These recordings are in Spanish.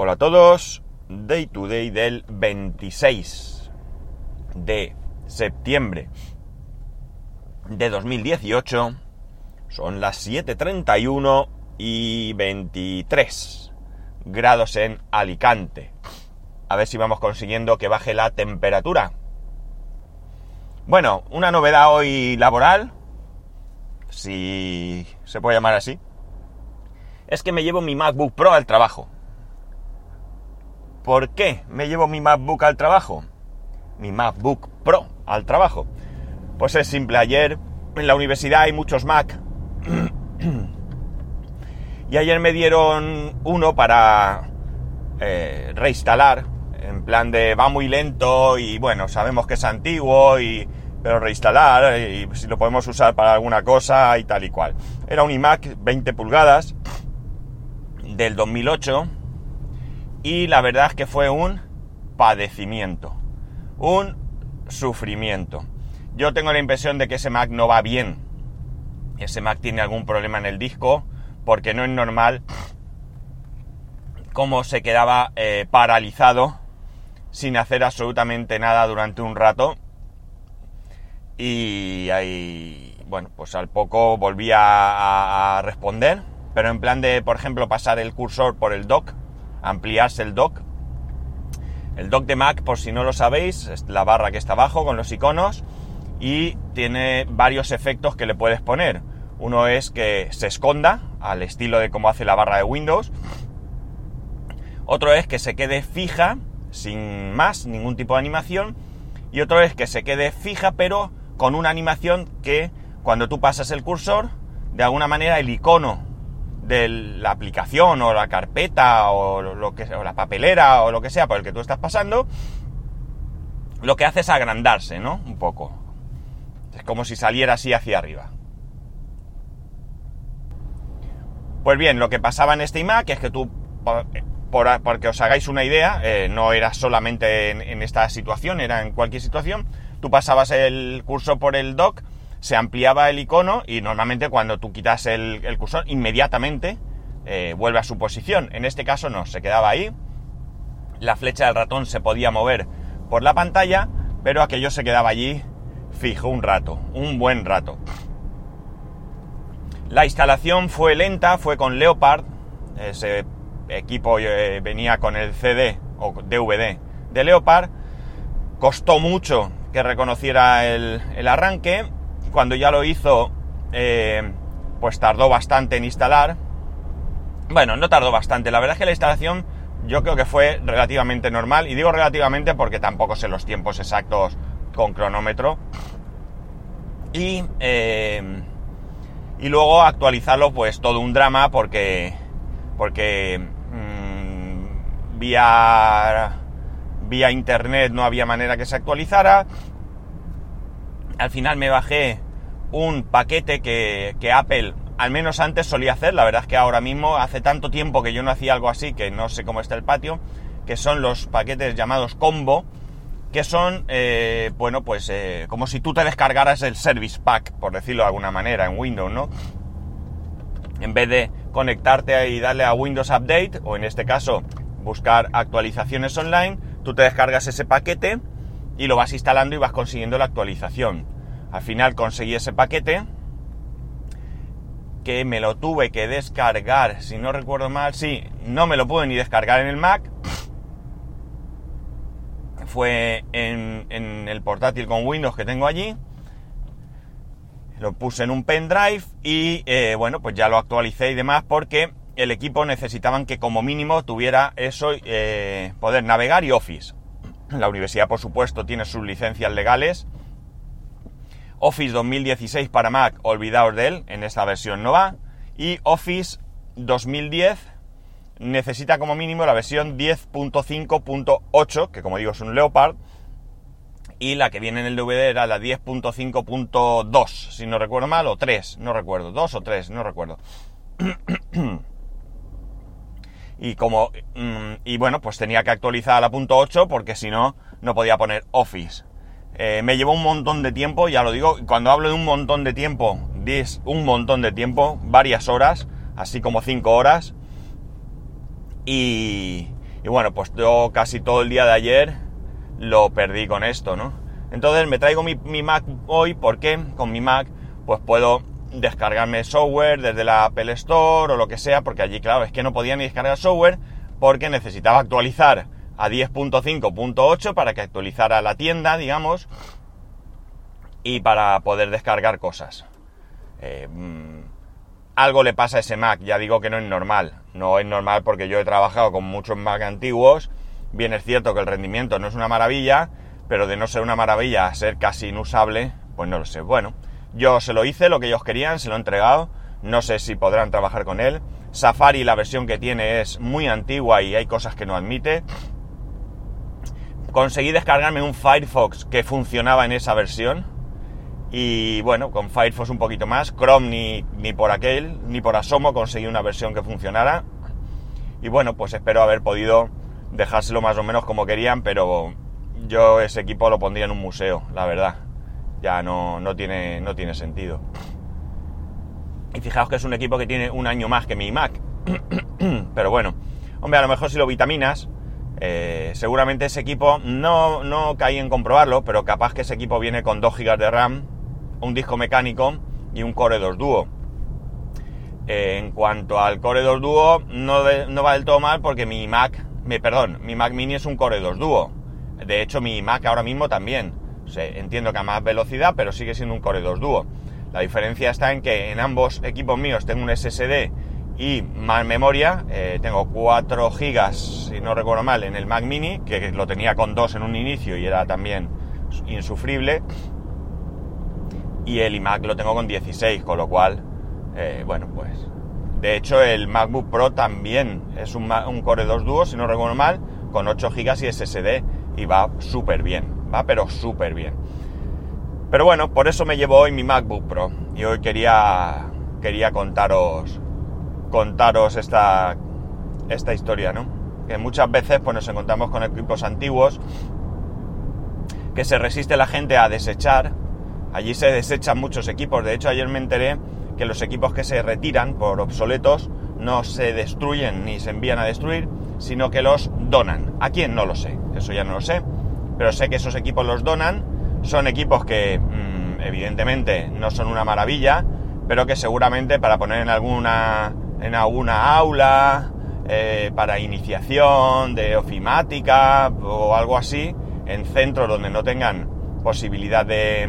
Hola a todos, Day to Day del 26 de septiembre de 2018. Son las 7.31 y 23 grados en Alicante. A ver si vamos consiguiendo que baje la temperatura. Bueno, una novedad hoy laboral, si se puede llamar así, es que me llevo mi MacBook Pro al trabajo. ¿Por qué me llevo mi MacBook al trabajo? Mi MacBook Pro al trabajo. Pues es simple, ayer en la universidad hay muchos Mac. y ayer me dieron uno para eh, reinstalar. En plan de va muy lento y bueno, sabemos que es antiguo y pero reinstalar y si lo podemos usar para alguna cosa y tal y cual. Era un iMac 20 pulgadas del 2008 y la verdad es que fue un padecimiento, un sufrimiento. Yo tengo la impresión de que ese Mac no va bien. Ese Mac tiene algún problema en el disco porque no es normal cómo se quedaba eh, paralizado sin hacer absolutamente nada durante un rato. Y ahí, bueno, pues al poco volvía a, a responder, pero en plan de, por ejemplo, pasar el cursor por el dock ampliarse el dock. El dock de Mac, por si no lo sabéis, es la barra que está abajo con los iconos y tiene varios efectos que le puedes poner. Uno es que se esconda, al estilo de cómo hace la barra de Windows. Otro es que se quede fija, sin más, ningún tipo de animación. Y otro es que se quede fija, pero con una animación que cuando tú pasas el cursor, de alguna manera el icono de la aplicación o la carpeta o, lo que, o la papelera o lo que sea por el que tú estás pasando, lo que hace es agrandarse, ¿no? Un poco. Es como si saliera así hacia arriba. Pues bien, lo que pasaba en este iMac es que tú, por, porque os hagáis una idea, eh, no era solamente en, esta situación, era en cualquier situación, tú pasabas el curso por el dock se ampliaba el icono y normalmente cuando tú quitas el, cursor inmediatamente eh, vuelve a su posición. En este caso no, se quedaba ahí. La flecha del ratón se podía mover por la pantalla, pero aquello se quedaba allí fijo un rato, un buen rato. La instalación fue lenta, fue con Leopard. Ese equipo eh, venía con el CD o DVD de Leopard. Costó mucho que reconociera el, el arranque cuando ya lo hizo, eh, pues tardó bastante en instalar. Bueno, no tardó bastante. La verdad es que la instalación yo creo que fue relativamente normal. Y digo relativamente porque tampoco sé los tiempos exactos con cronómetro. Y, eh, y luego actualizarlo, pues todo un drama porque, porque mmm, vía, vía internet no había manera que se actualizara al final me bajé un paquete que, Apple al menos antes solía hacer, la verdad es que ahora mismo hace tanto tiempo que yo no hacía algo así que no sé cómo está el patio, que son los paquetes llamados combo, que son, eh, bueno, pues eh, como si tú te descargaras el Service Pack, por decirlo de alguna manera, en Windows, ¿no? En vez de conectarte y darle a Windows Update, o en este caso buscar actualizaciones online, tú te descargas ese paquete y lo vas instalando y vas consiguiendo la actualización. Al final conseguí ese paquete que me lo tuve que descargar, si no recuerdo mal, sí, no me lo pude ni descargar en el Mac. Fue en, el portátil con Windows que tengo allí. Lo puse en un pendrive y eh, bueno, pues ya lo actualicé y demás porque el equipo necesitaban que como mínimo tuviera eso, eh, poder navegar y Office. La universidad, por supuesto, tiene sus licencias legales. Office 2016 para Mac, olvidaos de él, en esta versión no va. Y Office 2010 necesita como mínimo la versión 10.5.8, que como digo es un Leopard. Y la que viene en el DVD era la 10.5.2, si no recuerdo mal, o 3, no recuerdo, 2 o 3, no recuerdo. y como mm, y bueno pues tenía que actualizar a la punto .8 porque si no no podía poner Office. Eh, me llevó un montón de tiempo ya lo digo cuando hablo de un montón de tiempo es un montón de tiempo varias horas así como 5 horas. Y, Y bueno, pues yo casi todo el día de ayer lo perdí con esto, ¿no? Entonces me traigo mi, mi Mac hoy porque con mi Mac pues puedo descargarme software desde la Apple Store o lo que sea, porque allí, claro, es que no podía ni descargar software porque necesitaba actualizar a 10.5.8 para que actualizara la tienda, digamos, y para poder descargar cosas. Eh, mm, algo le pasa a ese Mac, ya digo que no es normal. No es normal porque yo he trabajado con muchos Mac antiguos. Bien es cierto que el rendimiento no es una maravilla, pero de no ser una maravilla a ser casi inusable, pues no lo sé. Bueno, yo se lo hice, lo que ellos querían, se lo he entregado. No sé si podrán trabajar con él. Safari, la versión que tiene es muy antigua y hay cosas que no admite. Conseguí descargarme un Firefox que funcionaba en esa versión. Y bueno, con Firefox un poquito más. Chrome ni, ni por aquel, ni por asomo conseguí una versión que funcionara. Y bueno, pues espero haber podido dejárselo más o menos como querían, pero yo ese equipo lo pondría en un museo, la verdad. Ya no, no, tiene, no tiene sentido. Y fijaos que es un equipo que tiene un año más que mi Mac. Pero bueno, hombre, a lo mejor si lo vitaminas, eh, seguramente ese equipo, no, no caí en comprobarlo, pero capaz que ese equipo viene con 2 GB de RAM, un disco mecánico y un Core 2 Duo. Eh, en cuanto al Core 2 Duo, no, no, va del todo mal porque mi Mac, me, perdón, mi Mac Mini es un Core 2 Duo. De hecho, mi Mac ahora mismo también. Entiendo que a más velocidad, pero sigue siendo un Core 2 Duo. La diferencia está en que en ambos equipos míos tengo un SSD y más memoria. Eh, tengo 4 GB, si no recuerdo mal, en el Mac Mini, que lo tenía con 2 en un inicio y era también insufrible. Y el iMac lo tengo con 16, con lo cual, eh, bueno, pues... De hecho, el MacBook Pro también es un, un Core 2 Duo, si no recuerdo mal, con 8 GB y SSD y va súper bien, va pero súper bien. Pero bueno, por eso me llevo hoy mi MacBook Pro y hoy quería, quería contaros, contaros esta, esta historia, ¿no? Que muchas veces pues, nos encontramos con equipos antiguos que se resiste la gente a desechar. Allí se desechan muchos equipos. De hecho, ayer me enteré que los equipos que se retiran por obsoletos no se destruyen ni se envían a destruir, sino que los donan. ¿A quién? No lo sé. Eso ya no lo sé. Pero sé que esos equipos los donan son equipos que mm, evidentemente no son una maravilla, pero que seguramente para poner en alguna, en alguna aula, eh, para iniciación de ofimática o algo así, en centros donde no tengan posibilidad de,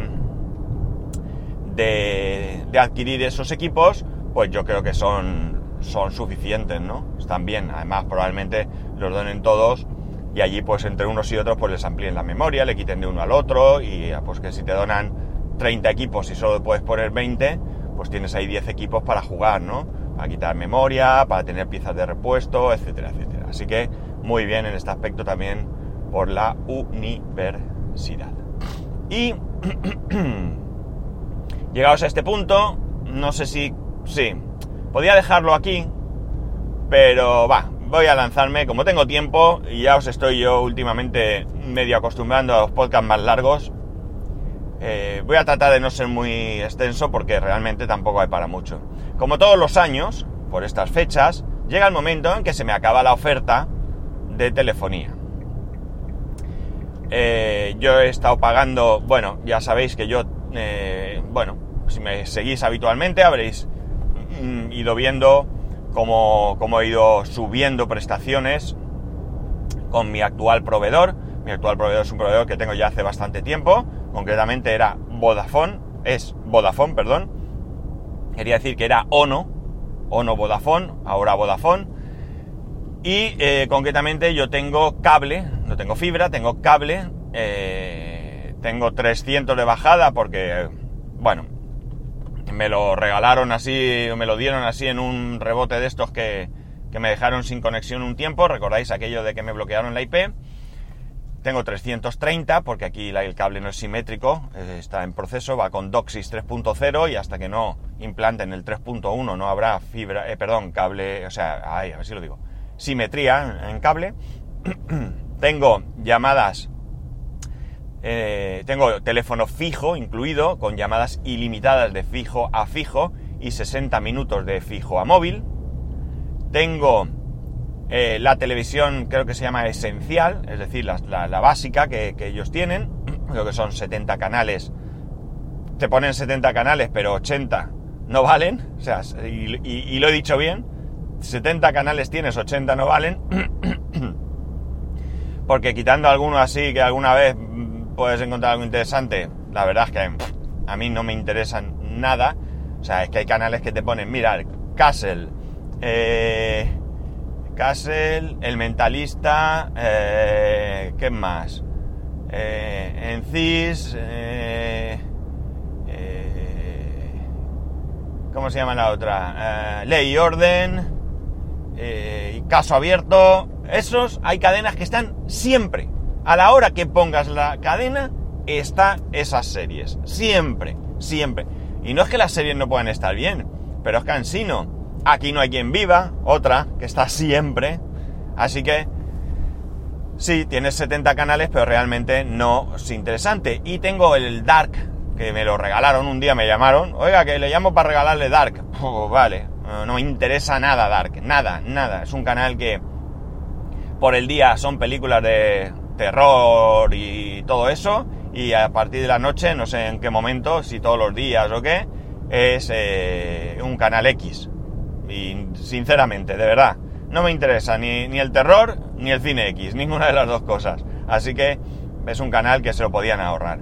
de, de, adquirir esos equipos, pues yo creo que son, son suficientes, ¿no? Están bien, además probablemente los donen todos y allí pues entre unos y otros pues les amplíen la memoria, le quiten de uno al otro y pues que si te donan 30 equipos y solo puedes poner 20, pues tienes ahí 10 equipos para jugar, ¿no? Para quitar memoria, para tener piezas de repuesto, etcétera, etcétera. Así que muy bien en este aspecto también por la universidad. Y llegados a este punto, no sé si... Sí, podía dejarlo aquí, pero va, voy a lanzarme, como tengo tiempo, y ya os estoy yo últimamente medio acostumbrando a los podcasts más largos, eh, voy a tratar de no ser muy extenso porque realmente tampoco hay para mucho. Como todos los años, por estas fechas, llega el momento en que se me acaba la oferta de telefonía. Eh, yo he estado pagando, bueno, ya sabéis que yo, eh, bueno, si me seguís habitualmente habréis mm, ido viendo cómo, he ido subiendo prestaciones con mi actual proveedor. Mi actual proveedor es un proveedor que tengo ya hace bastante tiempo, concretamente era Vodafone, es Vodafone, perdón. Quería decir que era Ono, Ono Vodafone, ahora Vodafone. Y eh, concretamente yo tengo cable, no tengo fibra, tengo cable, eh, tengo 300 de bajada porque, bueno, me lo regalaron así, me lo dieron así en un rebote de estos que, me dejaron sin conexión un tiempo. ¿Recordáis aquello de que me bloquearon la IP? Tengo 330 porque aquí el cable no es simétrico, eh, está en proceso, va con DOCSIS 3.0 y hasta que no implanten el 3.1 no habrá fibra, eh, perdón, cable, o sea, a ver si lo digo, simetría en cable. Tengo llamadas eh, tengo teléfono fijo incluido, con llamadas ilimitadas de fijo a fijo y 60 minutos de fijo a móvil. Tengo Eh, la televisión creo que se llama esencial, es decir, la, básica que, ellos tienen, creo que son 70 canales, te ponen 70 canales, pero 80 no valen, o sea, y, lo he dicho bien, 70 canales tienes, 80 no valen, porque quitando alguno así que alguna vez puedes encontrar algo interesante, la verdad es que a mí no me interesan nada, o sea, es que hay canales que te ponen, mira, Castle, eh, Castle, El Mentalista, eh, ¿qué más? Eh, Encis, eh, eh, ¿cómo se llama la otra? Ley y Orden, Caso Abierto. Esos hay cadenas que están siempre. A la hora que pongas la cadena, está esas series. Siempre, siempre. Y no es que las series no puedan estar bien, pero es cansino Aquí no hay quien viva, otra que está siempre. Así que sí, tienes 70 canales, pero realmente no es interesante. Y tengo el Dark, que me lo regalaron un día, me llamaron. Oiga, que le llamo para regalarle Dark. vale, no me interesa nada Dark, nada, nada. Es un canal que por el día son películas de terror y todo eso. Y a partir de la noche, no sé en qué momento, si todos los días o qué, es eh, un canal X. Y sinceramente, de verdad, no me interesa ni, ni, el terror ni el cine X, ninguna de las dos cosas. Así que es un canal que se lo podían ahorrar.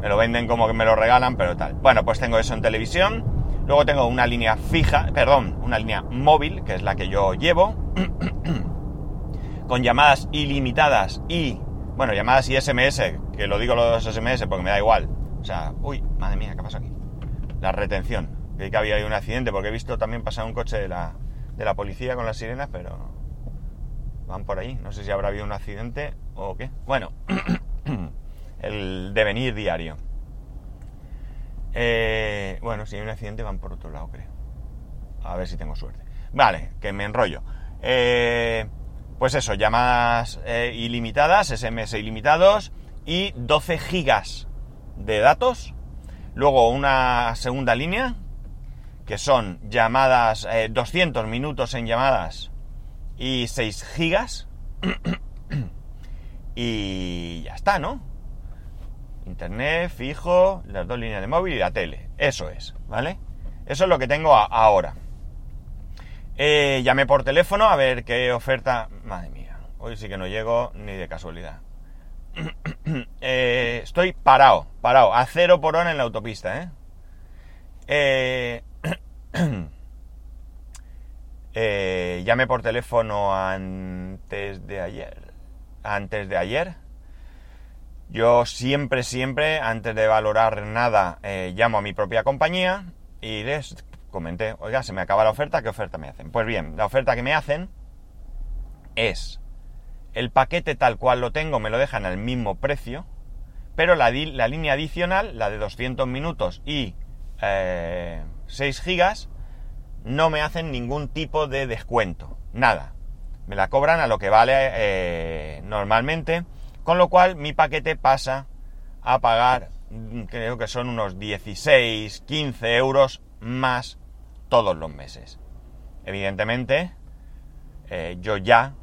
Me lo venden como que me lo regalan, pero tal. Bueno, pues tengo eso en televisión. Luego tengo una línea fija, perdón, una línea móvil, que es la que yo llevo, con llamadas ilimitadas y, bueno, llamadas y SMS, que lo digo los SMS porque me da igual. O sea, uy, madre mía, ¿qué pasa aquí? La retención que había un accidente, porque he visto también pasar un coche de la, de la policía con las sirenas, pero van por ahí. No sé si habrá habido un accidente o qué. Bueno, el devenir diario. Eh, bueno, si hay un accidente van por otro lado, creo. A ver si tengo suerte. Vale, que me enrollo. Eh, pues eso, llamadas eh, ilimitadas, SMS ilimitados y 12 gigas de datos. Luego una segunda línea que son llamadas, 200 eh, minutos en llamadas y 6 gigas. y ya está, ¿no? Internet, fijo, las dos líneas de móvil y la tele. Eso es, ¿vale? Eso es lo que tengo ahora. Eh, llamé por teléfono a ver qué oferta... Madre mía, hoy sí que no llego ni de casualidad. Eh, estoy parado, parado, a cero por hora en la autopista, ¿eh? eh eh, llamé por teléfono antes de ayer. Antes de ayer. Yo siempre, siempre, antes de valorar nada, llamo a mi propia compañía y les comenté, oiga, se me acaba la oferta, ¿qué oferta me hacen? Pues bien, la oferta que me hacen es el paquete tal cual lo tengo, me lo dejan al mismo precio, pero la, la línea adicional, la de 200 minutos y eh, 6 gigas, no me hacen ningún tipo de descuento, nada. Me la cobran a lo que vale eh, normalmente, con lo cual mi paquete pasa a pagar, creo que son unos 16, 15 euros más todos los meses. Evidentemente, eh, yo ya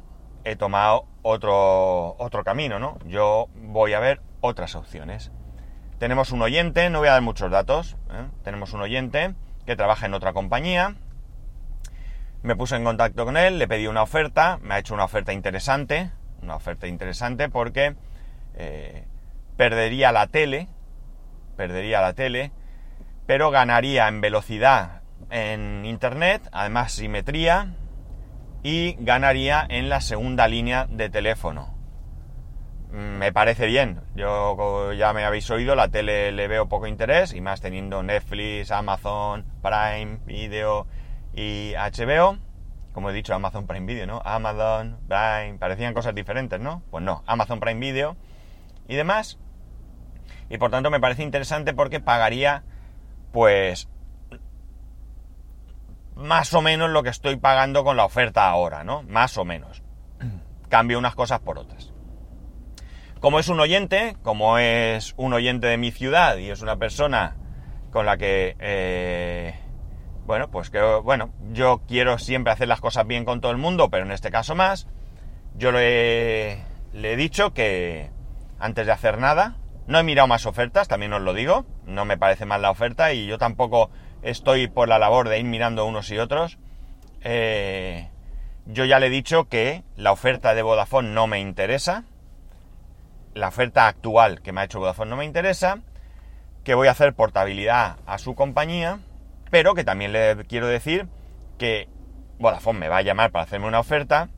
he tomado otro, otro camino, ¿no? Yo voy a ver otras opciones. Tenemos un oyente, no voy a dar muchos datos, ¿eh? tenemos un oyente que trabaja en otra compañía. Me puse en contacto con él, le pedí una oferta, me ha hecho una oferta interesante, una oferta interesante porque eh, perdería la tele, perdería la tele, pero ganaría en velocidad en internet, además simetría, y ganaría en la segunda línea de teléfono me parece bien. Yo ya me habéis oído, la tele le veo poco interés y más teniendo Netflix, Amazon, Prime Video y HBO. Como he dicho, Amazon Prime Video, ¿no? Amazon, Prime, parecían cosas diferentes, ¿no? Pues no, Amazon Prime Video y demás. Y por tanto me parece interesante porque pagaría, pues, más o menos lo que estoy pagando con la oferta ahora, ¿no? Más o menos. Cambio unas cosas por otras. Como es un oyente, como es un oyente de mi ciudad y es una persona con la que eh, bueno, pues que, bueno, yo quiero siempre hacer las cosas bien con todo el mundo, pero en este caso más, yo le, le he dicho que antes de hacer nada, no he mirado más ofertas, también os lo digo, no me parece mal la oferta y yo tampoco estoy por la labor de ir mirando unos y otros. Eh, yo ya le he dicho que la oferta de Vodafone no me interesa, la oferta actual que me ha hecho Vodafone no me interesa, que voy a hacer portabilidad a su compañía, pero que también le quiero decir que Vodafone me va a llamar para hacerme una oferta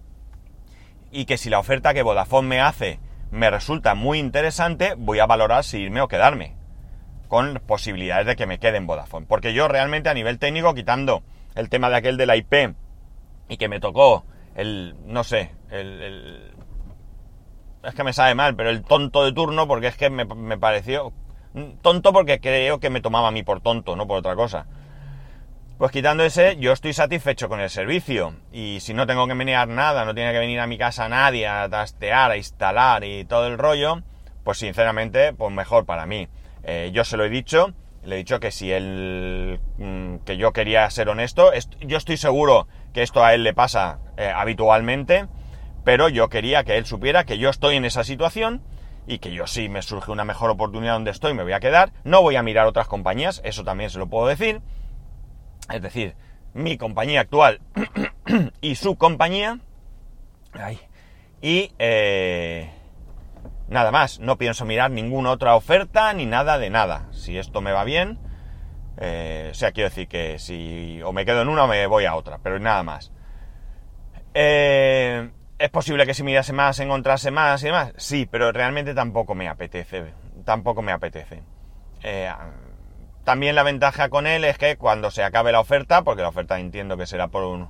y que si la oferta que Vodafone me hace me resulta muy interesante, voy a valorar si irme o quedarme, con posibilidades de que me quede en Vodafone. Porque yo realmente a nivel técnico, quitando el tema de aquel de la IP y que me tocó el, no sé, el, es que me sabe mal, pero el tonto de turno, porque es que me, pareció tonto porque creo que me tomaba a mí por tonto, no por otra cosa. Pues quitando ese, yo estoy satisfecho con el servicio. Y si no tengo que menear nada, no tiene que venir a mi casa nadie a trastear, a instalar y todo el rollo, pues sinceramente, pues mejor para mí. Eh, yo se lo he dicho, le he dicho que si él, mm, que yo quería ser honesto, yo estoy seguro que esto a él le pasa eh, habitualmente, pero yo quería que él supiera que yo estoy en esa situación y que yo si me surge una mejor oportunidad donde estoy me voy a quedar, no voy a mirar otras compañías, eso también se lo puedo decir, es decir, mi compañía actual y su compañía. y eh, nada más, no pienso mirar ninguna otra oferta ni nada de nada. Si esto me va bien, eh, o sea, quiero decir que si o me quedo en una o me voy a otra, pero nada más. Eh, es posible que si mirase más encontrase más y demás, sí, pero realmente tampoco me apetece, tampoco me apetece. También la ventaja con él es que cuando se acabe la oferta, porque la oferta entiendo que será por un...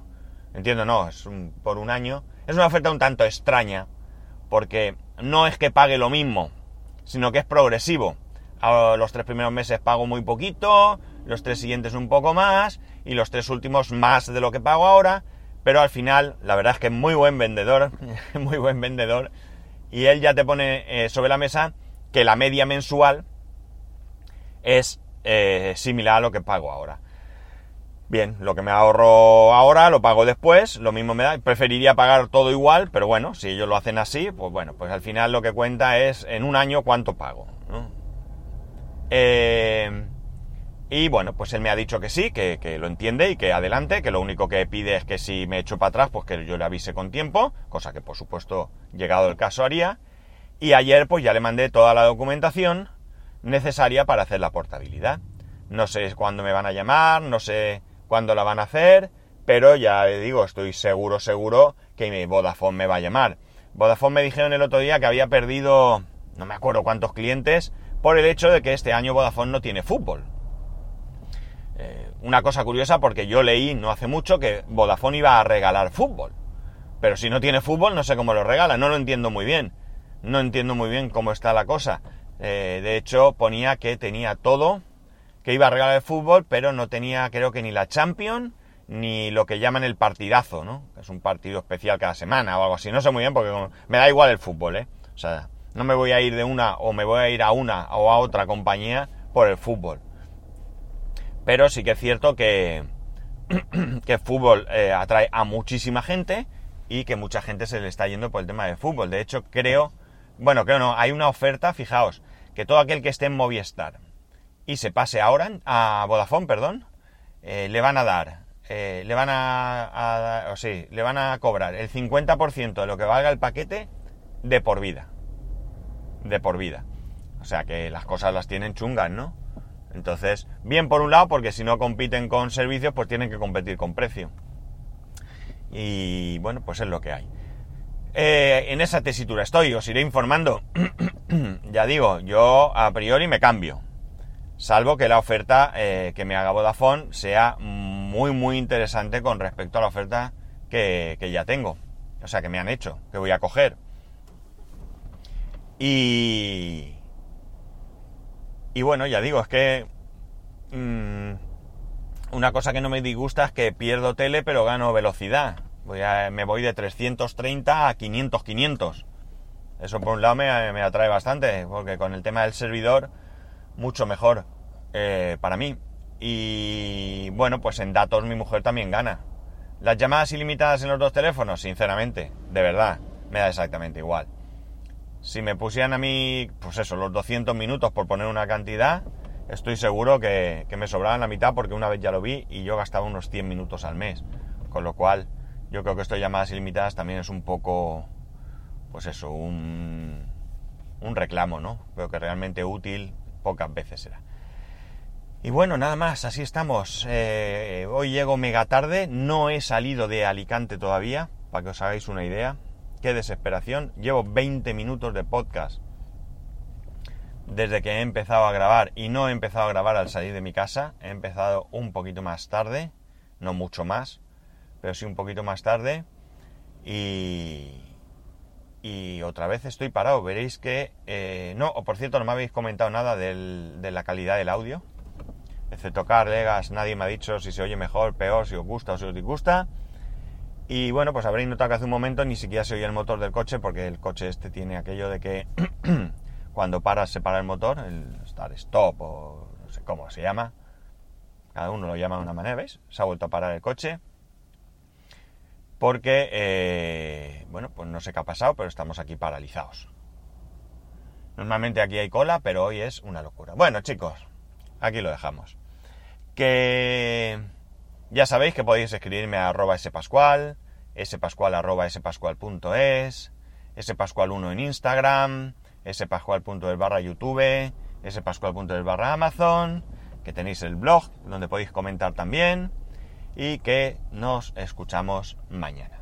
Entiendo, no, es por un año. Es una oferta un tanto extraña, porque no es que pague lo mismo, sino que es progresivo. Los tres primeros meses pago muy poquito, los tres siguientes un poco más, y los tres últimos más de lo que pago ahora, pero al final, la verdad es que es muy buen vendedor, muy buen vendedor, y él ya te pone eh, sobre la mesa que la media mensual es eh, similar a lo que pago ahora. Bien, lo que me ahorro ahora lo pago después, lo mismo me da, preferiría pagar todo igual, pero bueno, si ellos lo hacen así, pues bueno, pues al final lo que cuenta es en un año cuánto pago. Eh, y bueno, pues él me ha dicho que sí, que, que, lo entiende y que adelante, que lo único que pide es que si me echo para atrás, pues que yo le avise con tiempo, cosa que por supuesto, llegado el caso, haría. Y ayer pues ya le mandé toda la documentación necesaria para hacer la portabilidad. No sé cuándo me van a llamar, no sé cuándo la van a hacer, pero ya digo, estoy seguro, seguro que Vodafone me va a llamar. Vodafone me dijeron el otro día que había perdido, no me acuerdo cuántos clientes, por el hecho de que este año Vodafone no tiene fútbol. Eh, una cosa curiosa porque yo leí no hace mucho que Vodafone iba a regalar fútbol. Pero si no tiene fútbol, no sé cómo lo regala, no lo entiendo muy bien. No entiendo muy bien cómo está la cosa. Eh, de hecho, ponía que tenía todo, que iba a regalar el fútbol, pero no tenía, creo que ni la Champions, ni lo que llaman el partidazo, ¿no? Que es un partido especial cada semana o algo así. No sé muy bien porque me da igual el fútbol, ¿eh? O sea, no me voy a ir de una o me voy a ir a una o a otra compañía por el fútbol. Pero sí que es cierto que, que el fútbol eh, atrae a muchísima gente y que mucha gente se le está yendo por el tema del fútbol. De hecho, creo, bueno, creo no, hay una oferta, fijaos, que todo aquel que esté en Movistar y se pase ahora a Vodafone, perdón, eh, le van a dar, eh, le van a, o sí, le van a cobrar el 50% de lo que valga el paquete de por vida. De por vida. O sea que las cosas las tienen chungas, ¿no? Entonces, bien por un lado, porque si no compiten con servicios, pues tienen que competir con precio. Y bueno, pues es lo que hay. Eh, en esa tesitura estoy, os iré informando. ya digo, yo a priori me cambio. Salvo que la oferta eh, que me haga Vodafone sea muy, muy interesante con respecto a la oferta que, ya tengo. O sea, que me han hecho, que voy a coger. Y... Y bueno, ya digo, es que... Mm, una cosa que no me disgusta es que pierdo tele pero gano velocidad. Voy me voy de 330 a 500, 500. Eso por un lado me, atrae bastante, porque con el tema del servidor, mucho mejor eh, para mí. Y bueno, pues en datos mi mujer también gana. Las llamadas ilimitadas en los dos teléfonos, sinceramente, de verdad, me da exactamente igual. Si me pusieran a mí, pues eso, los 200 minutos por poner una cantidad, estoy seguro que, me sobraban la mitad porque una vez ya lo vi y yo gastaba unos 100 minutos al mes. Con lo cual, yo creo que esto de llamadas ilimitadas también es un poco, pues eso, un, un reclamo, ¿no? Creo que realmente útil pocas veces será. Y bueno, nada más, así estamos. Eh, hoy llego mega tarde, no he salido de Alicante todavía, para que os hagáis una idea. Qué desesperación. Llevo 20 minutos de podcast desde que he empezado a grabar y no he empezado a grabar al salir de mi casa. He empezado un poquito más tarde, no mucho más, pero sí un poquito más tarde. Y, y otra vez estoy parado. Veréis que... Eh, no, o por cierto, no me habéis comentado nada de la calidad del audio. Excepto Legas, nadie me ha dicho si se oye mejor, peor, si os gusta o si os disgusta. Y bueno, pues habréis notado que hace un momento ni siquiera se oye el motor del coche porque el coche este tiene aquello de que cuando paras se para el motor, el start stop o no sé cómo se llama. Cada uno lo llama de una manera, ¿veis? Se ha vuelto a parar el coche. Porque, eh, bueno, pues no sé qué ha pasado, pero estamos aquí paralizados. Normalmente aquí hay cola, pero hoy es una locura. Bueno, chicos, aquí lo dejamos. Que ya sabéis que podéis escribirme a arroba spascual, spascual arroba spascual.es, spascual1 en Instagram, spascual.es barra YouTube, spascual.es barra Amazon, que tenéis el blog donde podéis comentar también y que nos escuchamos mañana.